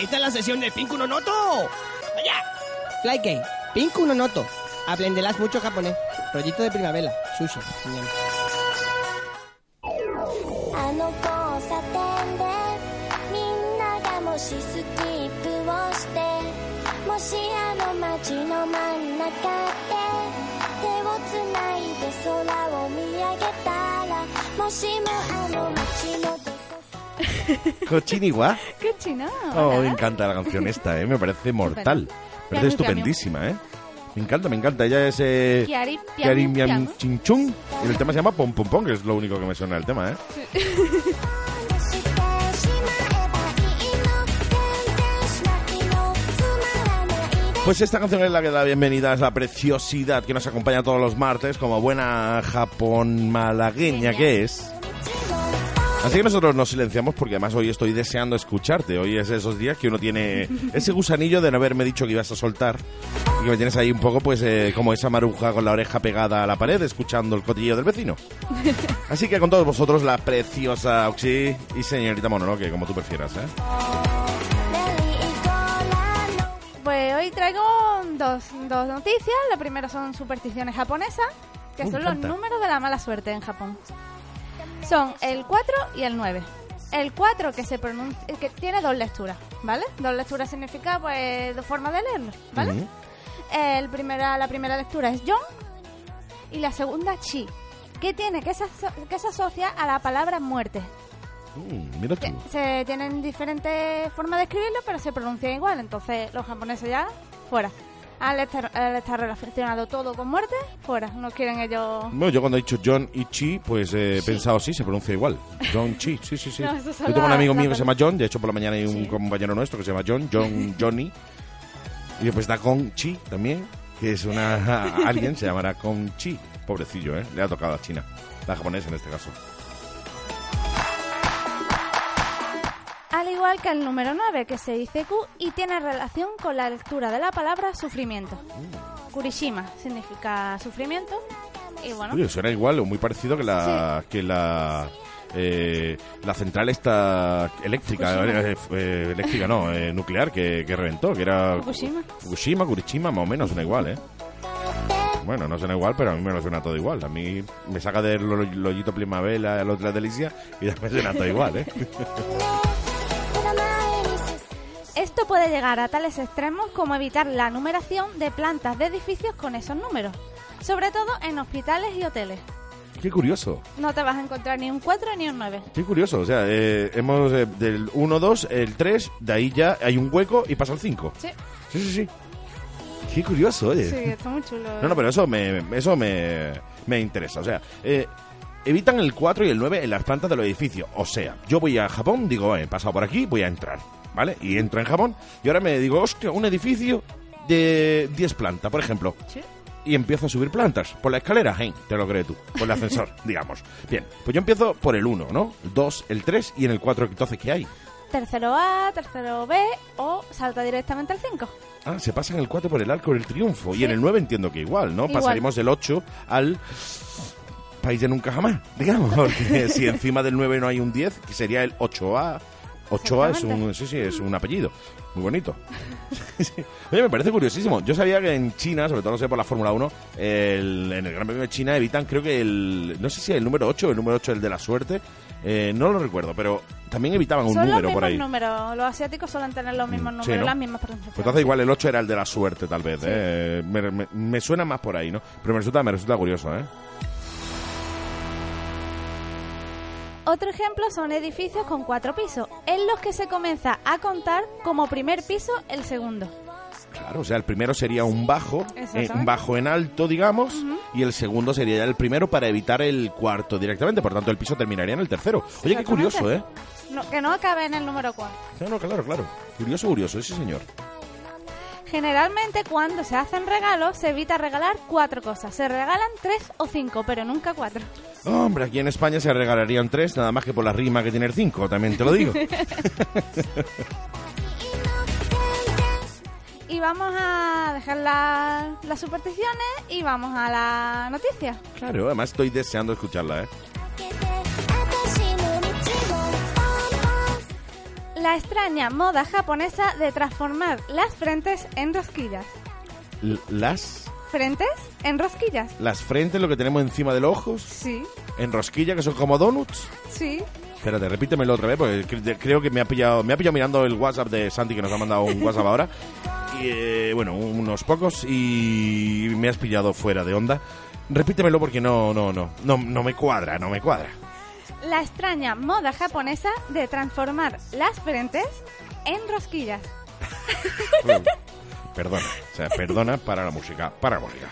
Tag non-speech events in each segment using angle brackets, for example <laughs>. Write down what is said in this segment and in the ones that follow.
Esta es la sesión de Pinku no Noto. ¡Vaya! Flykey, Pinku no noto. Aprenderás mucho japonés. Rollito de primavera. Sushi. Ñam. <laughs> Cochinigua. Oh, me encanta la canción esta, ¿eh? Me parece mortal. Me parece estupendísima, ¿eh? Me encanta, me encanta. Ella es... Eh, Kiari, Miam Chinchung. Y el tema se llama Pom Pom Pom, que es lo único que me suena el tema, ¿eh? Pues esta canción es la que da bienvenida, es la preciosidad que nos acompaña todos los martes como buena japón malagueña que es. Así que nosotros nos silenciamos porque además hoy estoy deseando escucharte. Hoy es esos días que uno tiene <laughs> ese gusanillo de no haberme dicho que ibas a soltar y que me tienes ahí un poco pues eh, como esa maruja con la oreja pegada a la pared escuchando el cotillo del vecino. <laughs> Así que con todos vosotros la preciosa Oxy y señorita Mononoke, como tú prefieras. ¿eh? Pues hoy traigo dos, dos noticias. La primera son supersticiones japonesas, que uh, son los números de la mala suerte en Japón. Son el 4 y el 9. El 4 que se pronuncia, que tiene dos lecturas, ¿vale? Dos lecturas significa pues dos formas de leerlo, ¿vale? El primera, la primera lectura es John y la segunda Chi, que tiene que se, que se asocia a la palabra muerte. Mm, mira tú. Que Se tienen diferentes formas de escribirlo, pero se pronuncia igual. Entonces, los japoneses ya, fuera. Al estar, al estar relacionado todo con muerte, fuera. No quieren ellos. Bueno, yo cuando he dicho John y Chi, pues eh, he pensado, sí, se pronuncia igual. John Chi, sí, sí, <laughs> sí. No, yo tengo un amigo mío que se llama John, de hecho por la mañana hay un Sí. compañero nuestro que se llama John, John, <laughs> Johnny. Y después está Con Chi también, que es una... <laughs> alguien se llamará Con Chi. Pobrecillo, ¿eh? Le ha tocado a China. La japonesa en este caso. Igual que el número 9, que se dice Q y tiene relación con la lectura de la palabra sufrimiento. Kurishima significa sufrimiento. Y bueno, suena igual o muy parecido que la... Que la eh, la central esta eléctrica, eh, eh, eléctrica no, eh, nuclear que, que reventó, que era Fukushima. Fukushima, Kurishima, más o menos suena igual, ¿eh? Bueno, no suena igual, pero a mí me lo suena todo igual. A mí me saca del lo- lollito primavera, el otro la delicia, y me suena todo igual, ¿eh? <laughs> Puede llegar a tales extremos como evitar la numeración de plantas de edificios con esos números, sobre todo en hospitales y hoteles. Qué curioso. No te vas a encontrar ni un 4 ni un 9. Qué curioso. O sea, eh, hemos eh, del 1, 2, el 3, de ahí ya hay un hueco y pasa el 5. Sí. Sí, sí, sí. Qué curioso, oye. Sí, está muy chulo. No, no, eh. pero eso me, eso me, me interesa. O sea, evitan el 4 y el 9 en las plantas de los edificios. O sea, yo voy a Japón, digo, he pasado por aquí, voy a entrar. ¿Vale? Y entro en Japón y ahora me digo, hostia, un edificio de 10 plantas, por ejemplo. Sí. Y empiezo a subir plantas. Por la escalera, hey, te lo crees tú. Por el <laughs> ascensor, digamos. Bien, pues yo empiezo por el 1, ¿no? El 2, el 3 y en el 4, entonces, ¿qué hay? Tercero A, tercero B o salta directamente al 5. Ah, se pasa en el 4 por el arco del triunfo. Y en el 9 entiendo que igual, ¿no? Igual. Pasaríamos del 8 al país de nunca jamás, digamos. Porque <laughs> si encima del 9 no hay un 10, que sería el 8A. 8A es un, sí, sí, es un apellido. Muy bonito. <laughs> Oye, me parece curiosísimo. Yo sabía que en China, sobre todo lo sé por la Fórmula 1, el- en el Gran Premio de China evitan, creo que el. No sé si el número 8 o el número 8 el de la suerte. eh, no lo recuerdo, pero también evitaban un Son número mismos por ahí. números. Los asiáticos suelen tener los mismos Mm, números, sí, ¿no? las mismas pronunciaciones. Pues entonces igual el 8 era el de la suerte, tal vez. ¿eh? Me, me- me suena más por ahí, ¿no? Pero me resulta, me resulta curioso, ¿eh? Otro ejemplo son edificios con cuatro pisos, en los que se comienza a contar como primer piso el segundo. Claro, o sea, el primero sería un bajo, eh, un bajo en alto, digamos, y el segundo sería ya el primero para evitar el cuarto directamente. Por tanto, el piso terminaría en el tercero. Oye, qué curioso, ¿eh? No- que no acabe en el número 4. Claro, claro, claro. Curioso, curioso, sí, señor. Generalmente cuando se hacen regalos se evita regalar cuatro cosas. Se regalan tres o cinco, pero nunca cuatro. Hombre, aquí en España se regalarían tres, nada más que por la rima que tiene el cinco, también te lo digo. <laughs> Y vamos a dejar la- las supersticiones y vamos a la noticia. claro, además estoy deseando escucharla, ¿eh? La extraña moda japonesa de transformar las frentes en rosquillas. L- Las, ¿Frentes en rosquillas? las frentes, lo que tenemos encima de los ojos, Sí, en rosquilla, que son como donuts. sí. Espérate, repítemelo otra vez, porque cre- creo que me ha pillado, me ha pillado mirando el WhatsApp de Santi, que nos ha mandado un WhatsApp ahora. <laughs> Y, eh, bueno, unos pocos, y me has pillado fuera de onda. Repítemelo porque no, no, no, no, no me cuadra, no me cuadra. La extraña moda japonesa de transformar las frentes en rosquillas. Perdona, o sea, perdona para la música, para la música.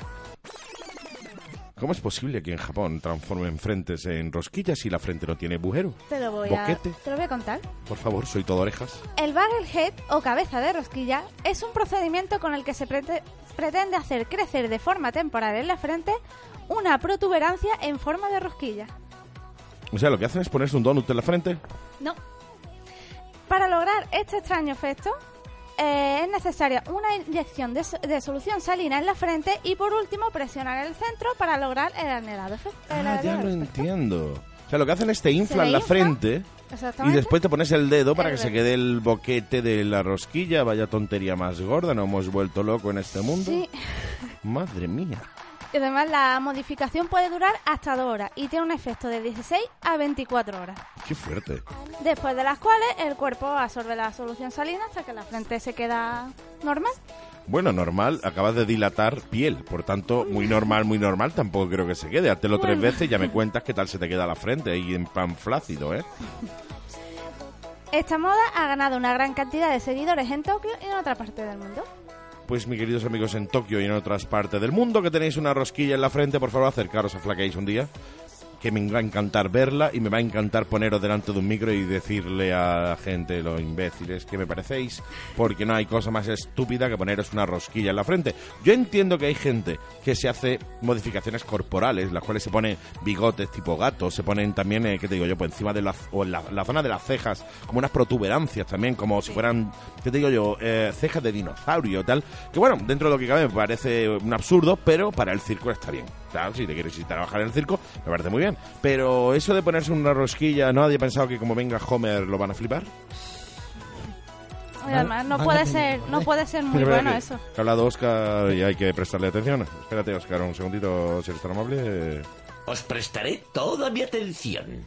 ¿Cómo es posible que en Japón transformen frentes en rosquillas si la frente no tiene agujero? Te lo voy a, te lo voy a contar. Por favor, soy todo orejas. El barrel head o cabeza de rosquilla es un procedimiento con el que se prete- pretende hacer crecer de forma temporal en la frente una protuberancia en forma de rosquilla. O sea, lo que hacen es ponerse un donut en la frente. No. Para lograr este extraño efecto, eh, es necesaria una inyección de, de solución salina en la frente y por último presionar el centro para lograr el anhelado efecto. Ah, ya lo entiendo. O sea, lo que hacen es te inflan le la infla, frente y después te pones el dedo para El que se quede el boquete de la rosquilla. Vaya tontería más gorda, nos hemos vuelto loco en este mundo. Sí. Madre mía. Y además la modificación puede durar hasta dos horas y tiene un efecto de 16 a 24 horas. Qué fuerte. Después de las cuales el cuerpo absorbe la solución salina hasta que la frente se queda normal. Bueno, normal, acabas de dilatar piel, por tanto, muy normal, muy normal, tampoco creo que se quede. Hátelo tres Bueno. veces y ya me <laughs> cuentas qué tal se te queda la frente ahí en pan flácido, ¿eh? Esta moda ha ganado una gran cantidad de seguidores en Tokio y en otra parte del mundo. Pues, mis queridos amigos en Tokio y en otras partes del mundo que tenéis una rosquilla en la frente, por favor, acercaros a Flaqueis un día, que me va a encantar verla y me va a encantar poneros delante de un micro y decirle a la gente, los imbéciles, que me parecéis, porque no hay cosa más estúpida que poneros una rosquilla en la frente. Yo entiendo que hay gente que se hace modificaciones corporales, las cuales se pone bigotes tipo gato, se ponen también, eh, ¿qué te digo yo? Pues encima de la, o en la, la zona de las cejas, como unas protuberancias también, como si fueran, ¿qué te digo yo? Eh, cejas de dinosaurio, tal. Que bueno, dentro de lo que cabe me parece un absurdo, pero para el circo está bien. Claro, si te quieres ir a trabajar en el circo, me parece muy bien. Pero eso de ponerse una rosquilla, ¿no? ¿Nadie ha pensado que como venga Homer lo van a flipar? Además no puede ser, no puede ser muy <laughs> Espera, bueno que- eso. que ha hablado Oscar y hay que prestarle atención. Espérate, Oscar, un segundito, si eres tan amable. Os prestaré toda mi atención.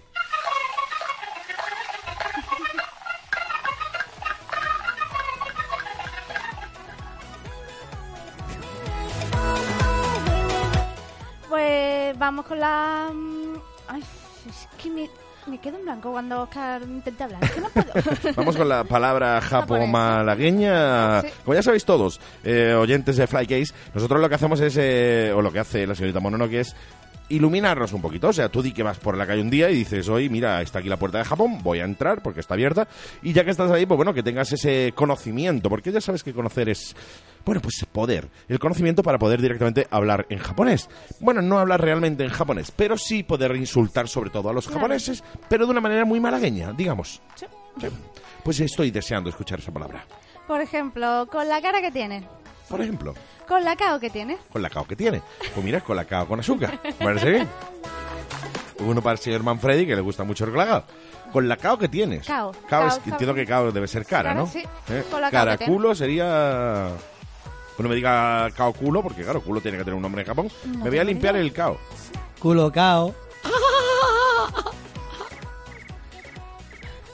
Vamos con la... mm, Ay, es que me, me quedo en blanco cuando Oscar intenta hablar. Que no puedo. <laughs> Vamos con la palabra japomalagueña. Sí. Como ya sabéis todos, eh, oyentes de Flycase, nosotros lo que hacemos es, eh, o lo que hace la señorita Mononoke es iluminarnos un poquito. O sea, tú di que vas por la calle un día y dices, hoy, mira, está aquí la puerta de Japón, voy a entrar porque está abierta. Y ya que estás ahí, pues bueno, que tengas ese conocimiento, porque ya sabes que conocer es, bueno, pues poder. El conocimiento para poder directamente hablar en japonés. Bueno, no hablar realmente en japonés, pero sí poder insultar sobre todo a los Claro. japoneses, pero de una manera muy malagueña, digamos. Sí. Sí. Pues estoy deseando escuchar esa palabra. Por ejemplo, con la cara que tiene, Por ejemplo, con la cao que tiene. con la cao que tiene. Pues mira, con la cao con azúcar. ¿Me parece bien? <laughs> Uno para el señor Manfredi, que le gusta mucho el colacao. Con la cao que tienes. Cao. Cao es- Cao, entiendo cao. que cao debe ser cara, Cara, ¿no? sí. ¿Eh? Con la cao que Caraculo sería... Bueno, me diga cao culo, porque claro, culo tiene que tener un nombre en Japón. me voy a limpiar idea. el cao. Culo cao.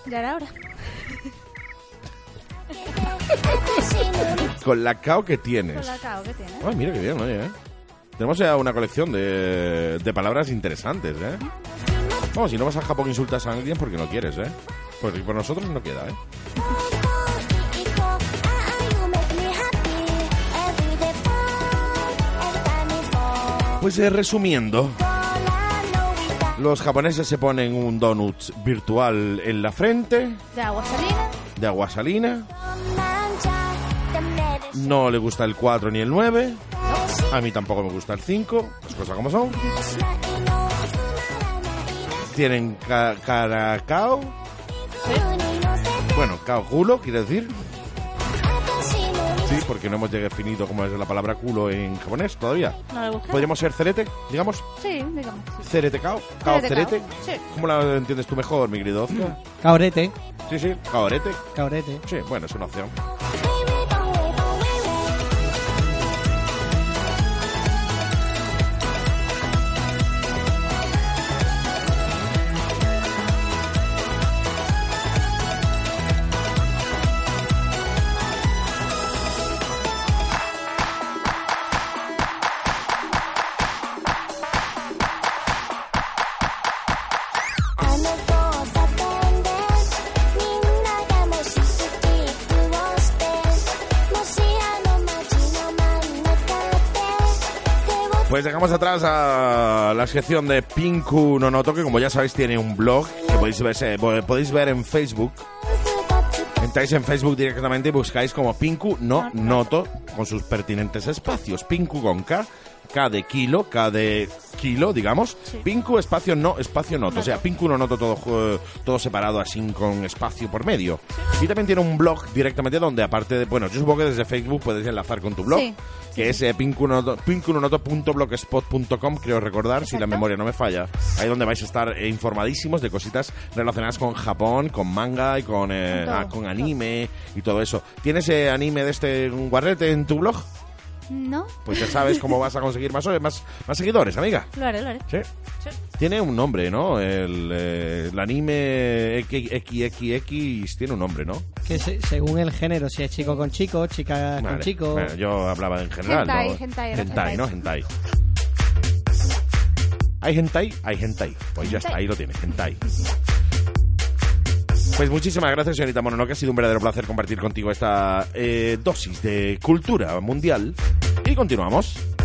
Ya era hora. <laughs> Con la cao que tienes. Con la cao que tiene. Ay, mira qué bien, oye, ¿eh? Tenemos ya una colección de, de palabras interesantes, ¿eh? Vamos, si no vas a Japón e insultas a alguien porque no quieres, ¿eh? Porque por nosotros no queda, ¿eh? Pues eh, resumiendo, los japoneses se ponen un donut virtual en la frente, De agua salina. de agua salina, no le gusta el 4 ni el 9, a mí tampoco me gusta el 5, las cosas como son. Tienen ca caracao, bueno, cao culo, quiere decir. Sí, porque no hemos definido cómo es la palabra culo en japonés todavía. No. ¿Podríamos ser cerete, digamos? Sí, digamos. Cerete cao, cao Cerete sí. ¿Cómo la entiendes tú mejor, mi querido Oscar? Caorete. Sí, sí, caorete. Caorete. Sí, bueno, es una opción. Pues dejamos atrás a la sección de Pinku Nonoto, que como ya sabéis tiene un blog que podéis ver, eh, podéis ver en Facebook. Entráis en Facebook directamente y buscáis como Pinku no Noto con sus pertinentes espacios. Pinku con K, K de kilo, K de kilo, digamos. Pinku espacio no, espacio noto. O sea, Pinku no noto todo, eh, todo separado así con espacio por medio. Y también tiene un blog directamente donde aparte de, bueno, yo supongo que desde Facebook puedes enlazar con tu blog. Sí, que es eh, pinkunoto- pinkunonoto.blogspot.com, creo recordar, si la memoria no me falla. Ahí donde vais a estar eh, informadísimos de cositas relacionadas con Japón, con manga y con, eh, Con todo. ah, con anime y todo eso. ¿Tienes eh, anime de este guarrete en tu blog? No, Pues ya sabes cómo vas a conseguir más, más, más seguidores, amiga. lo haré, lo haré. Sí. Sí. Tiene un nombre, ¿no? El, eh, el anime XXX tiene un nombre, ¿no? Que se- según el género, si es chico con chico, chica con chico. Bueno, yo hablaba en general. Hentai, ¿no? hentai, era hentai, hentai. ¿no? Hentai. ¿Hay hentai? Hay hentai. Pues ya está, ahí lo tienes, hentai. Pues muchísimas gracias, señorita Mononoke. Ha sido un verdadero placer compartir contigo esta eh, dosis de cultura mundial. Y continuamos.